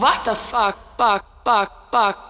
What the fuck? Fuck, fuck, fuck,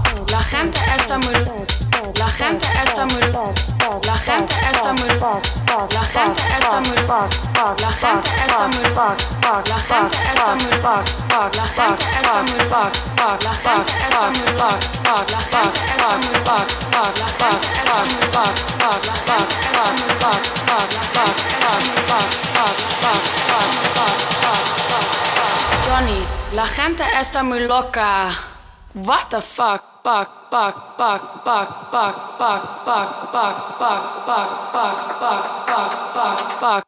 La gente está muy La gente está muy La gente está muy La gente está muy La gente está muy La gente está muy La gente está muy La gente está muy La gente está muy La gente está muy Johnny, la gente está muy loca. What the fuck? Fuck, fuck, fuck, fuck, fuck, fuck, fuck, fuck, fuck, fuck, fuck, fuck, fuck, fuck,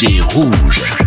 DJ rouges.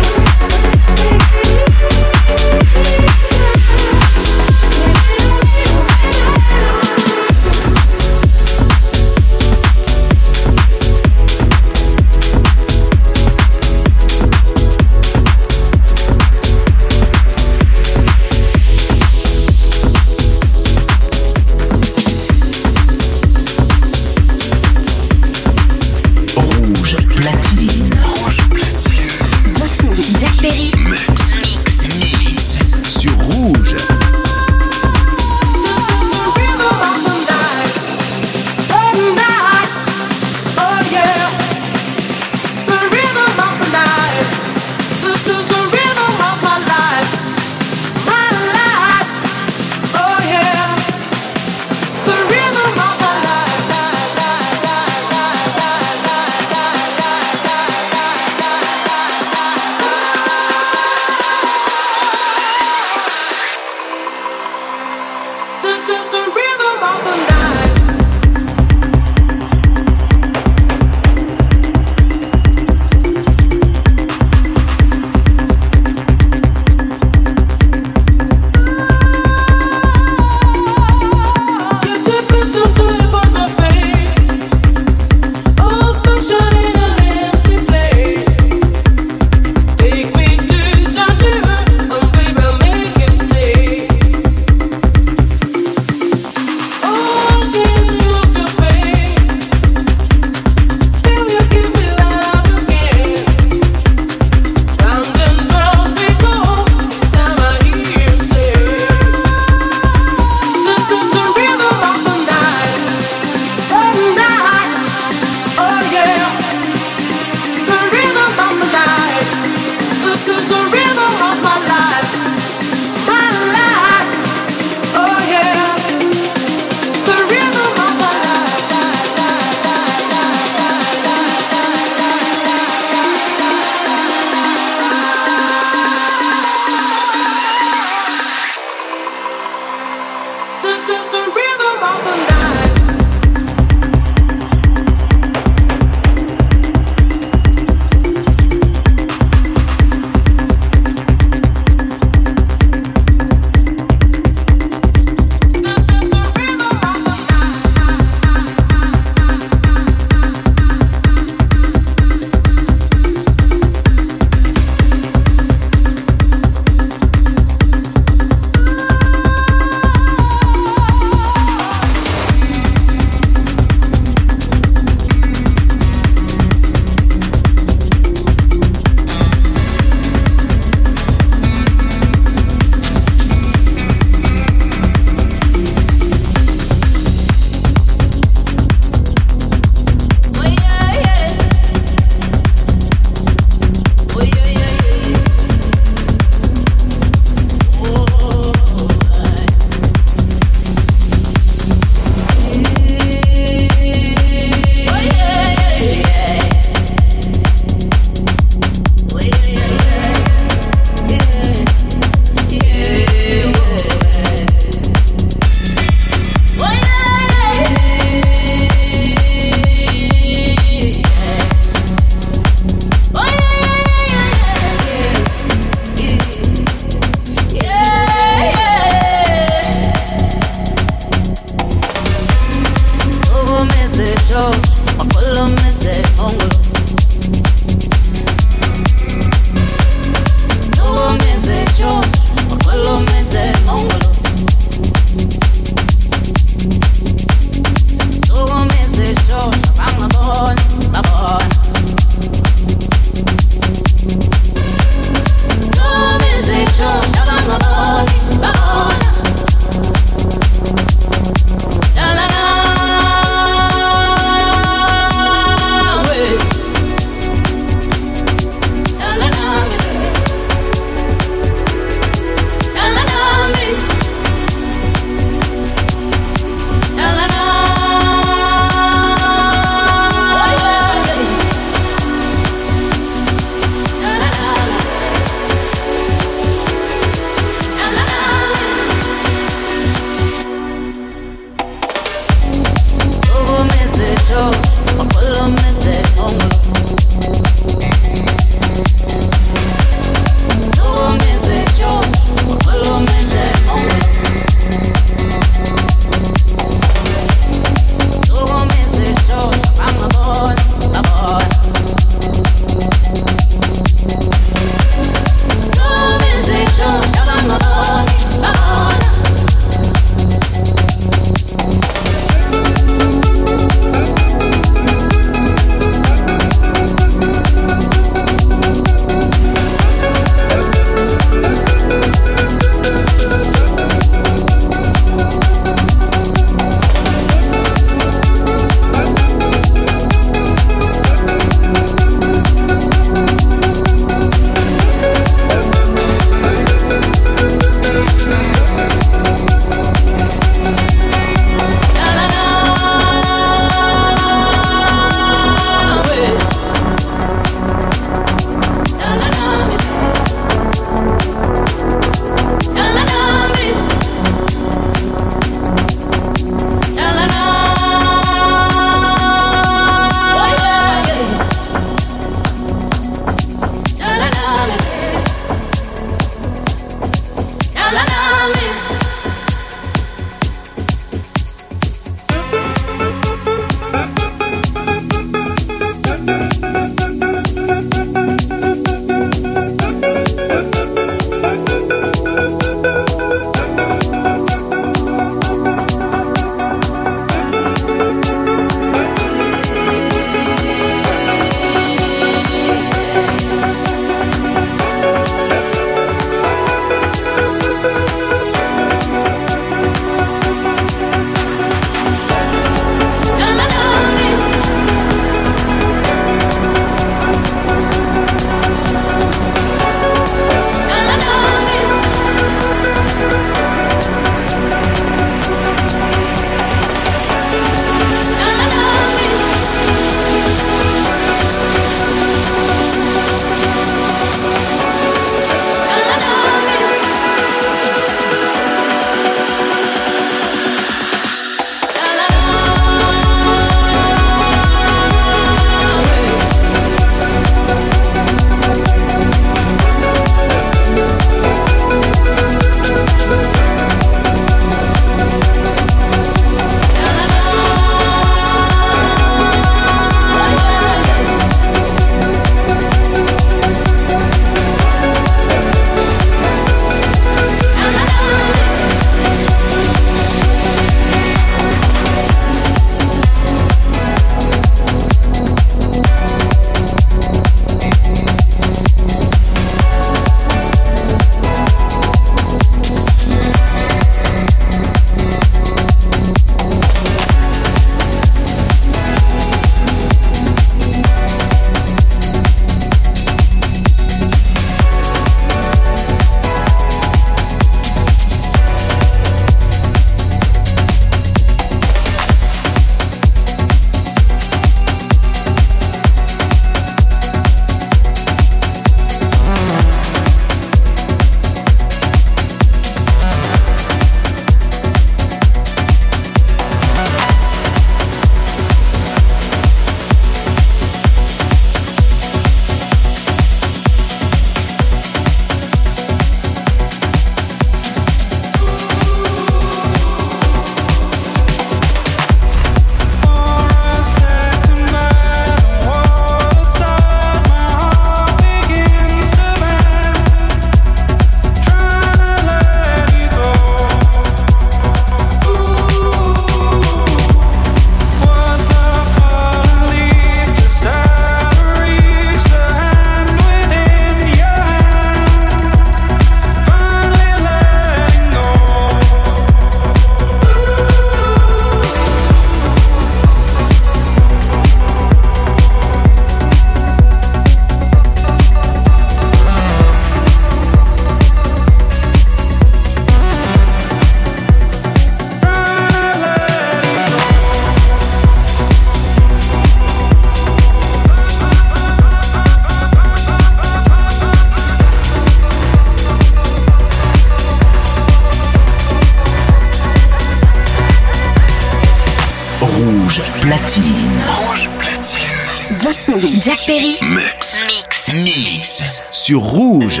Sur Rouge.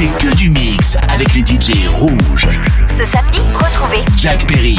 c'est que du mix avec les DJ rouges. Ce samedi, retrouvez Jack Perry,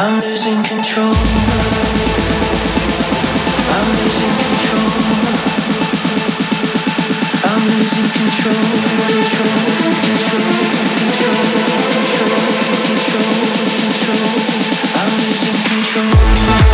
I'm losing control. I'm losing control. I'm losing control. Control. Control. Control. Control. Control. Control. I'm losing control.